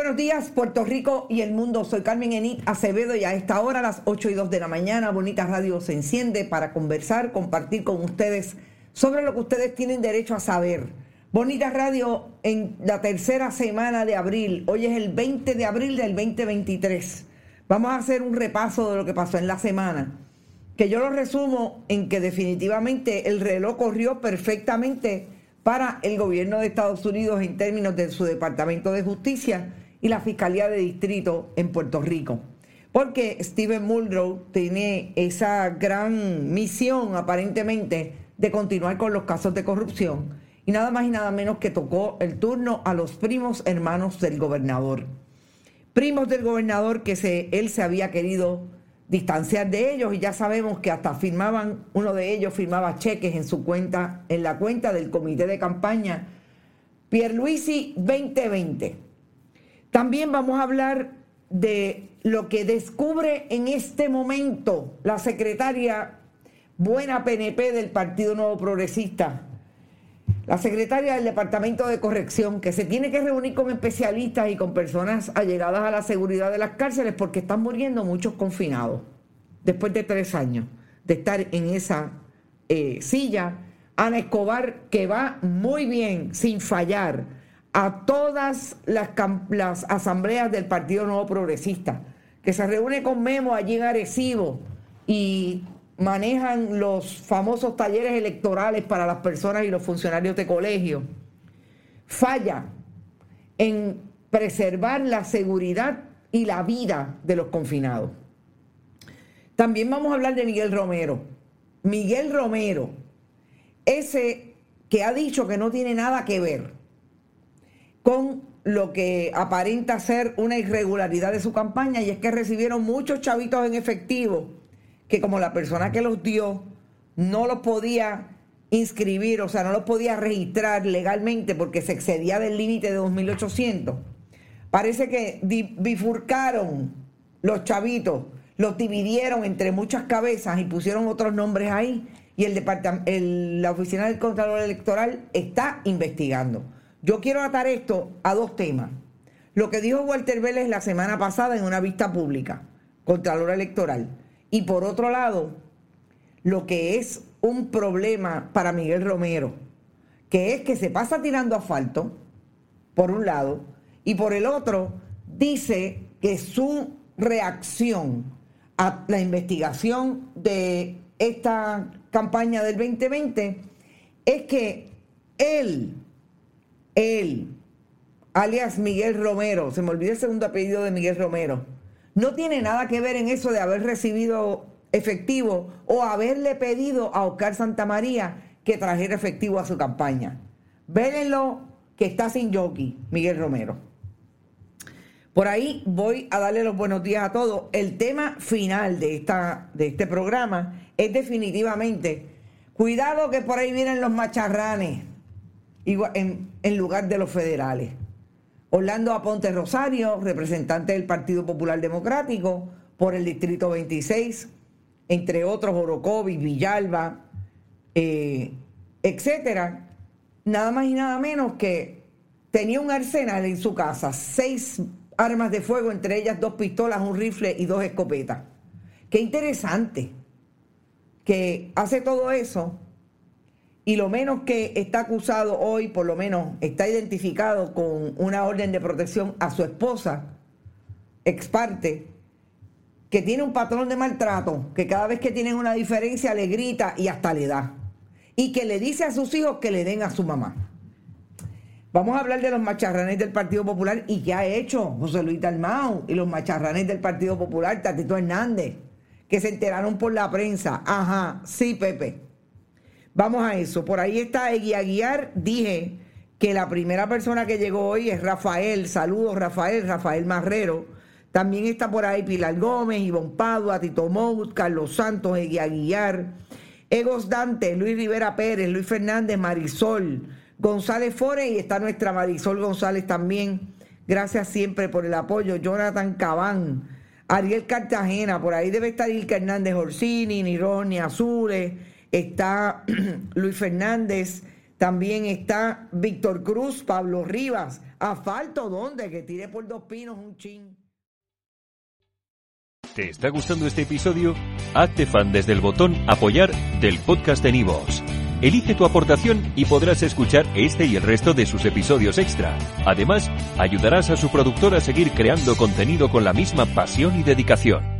Buenos días, Puerto Rico y el mundo. Soy Carmen Enit Acevedo y a esta hora, a las 8 y 2 de la mañana, Bonita Radio se enciende para conversar, compartir con ustedes sobre lo que ustedes tienen derecho a saber. Bonita Radio en la tercera semana de abril. Hoy es el 20 de abril del 2023. Vamos a hacer un repaso de lo que pasó en la semana. Que yo lo resumo en que definitivamente el reloj corrió perfectamente para el gobierno de Estados Unidos en términos de su Departamento de Justicia y la Fiscalía de Distrito en Puerto Rico. Porque Steven Muldrow tiene esa gran misión aparentemente de continuar con los casos de corrupción y nada más y nada menos que tocó el turno a los primos hermanos del gobernador. Primos del gobernador que se, él se había querido distanciar de ellos y ya sabemos que hasta firmaban, uno de ellos firmaba cheques en su cuenta, en la cuenta del comité de campaña Pierluisi 2020 también vamos a hablar de lo que descubre en este momento la secretaria buena PNP del Partido Nuevo Progresista, la secretaria del Departamento de Corrección, que se tiene que reunir con especialistas y con personas allegadas a la seguridad de las cárceles porque están muriendo muchos confinados después de tres años de estar en esa eh, silla. Ana Escobar, que va muy bien, sin fallar a todas las, asambleas del Partido Nuevo Progresista, que se reúne con Memo allí en Arecibo y manejan los famosos talleres electorales para las personas y los funcionarios de colegio, falla en preservar la seguridad y la vida de los confinados. También vamos a hablar de Miguel Romero. Miguel Romero, ese que ha dicho que no tiene nada que ver con lo que aparenta ser una irregularidad de su campaña y es que recibieron muchos chavitos en efectivo que como la persona que los dio no los podía inscribir, o sea, no los podía registrar legalmente porque se excedía del límite de 2.800. Parece que bifurcaron los chavitos, los dividieron entre muchas cabezas y pusieron otros nombres ahí y el, la oficina del Contralor Electoral está investigando. Yo quiero atar esto a dos temas. Lo que dijo Walter Vélez la semana pasada en una vista pública, Contralor Electoral. Y por otro lado, lo que es un problema para Miguel Romero, que es que se pasa tirando asfalto, por un lado, y por el otro, dice que su reacción a la investigación de esta campaña del 2020 es que él él alias Miguel Romero, se me olvidó el segundo apellido de Miguel Romero, no tiene nada que ver en eso de haber recibido efectivo o haberle pedido a Oscar Santamaría que trajera efectivo a su campaña. Vélenlo que está sin jockey, Miguel Romero. Por ahí voy a darle los buenos días a todos. El tema final de, esta, de este programa es definitivamente, cuidado que por ahí vienen los macharranes en, lugar de los federales. Orlando Aponte Rosario, representante del Partido Popular Democrático por el Distrito 26, entre otros Orocovi, Villalba, eh, etcétera, nada más y nada menos que tenía un arsenal en su casa, seis armas de fuego, entre ellas dos pistolas, un rifle y dos escopetas. Qué interesante que hace todo eso y lo menos que está acusado hoy, por lo menos está identificado con una orden de protección a su esposa, ex parte, que tiene un patrón de maltrato, que cada vez que tienen una diferencia le grita y hasta le da. Y que le dice a sus hijos que le den a su mamá. Vamos a hablar de los macharranes del Partido Popular y qué ha hecho José Luis Dalmau y los macharranes del Partido Popular, Tatito Hernández, que se enteraron por la prensa. Ajá, sí, Pepe. Vamos a eso. Por ahí está Egui Aguiar. Dije que la primera persona que llegó hoy es Rafael. Saludos, Rafael, Rafael Marrero. También está por ahí Pilar Gómez, Ivonne Padua, Tito Mout, Carlos Santos, Egui Aguiar, Egos Dante, Luis Rivera Pérez, Luis Fernández, Marisol, González Fore y está nuestra Marisol González también. Gracias siempre por el apoyo. Jonathan Cabán, Ariel Cartagena, por ahí debe estar Ilka Hernández Orsini, Nironi Azures está Luis Fernández, también está Víctor Cruz, Pablo Rivas. ¿Asfalto dónde? Que tire por dos pinos un chin. ¿Te está gustando este episodio? Hazte fan desde el botón Apoyar del podcast de Nivos. Elige tu aportación y podrás escuchar este y el resto de sus episodios extra. Además, ayudarás a su productor a seguir creando contenido con la misma pasión y dedicación.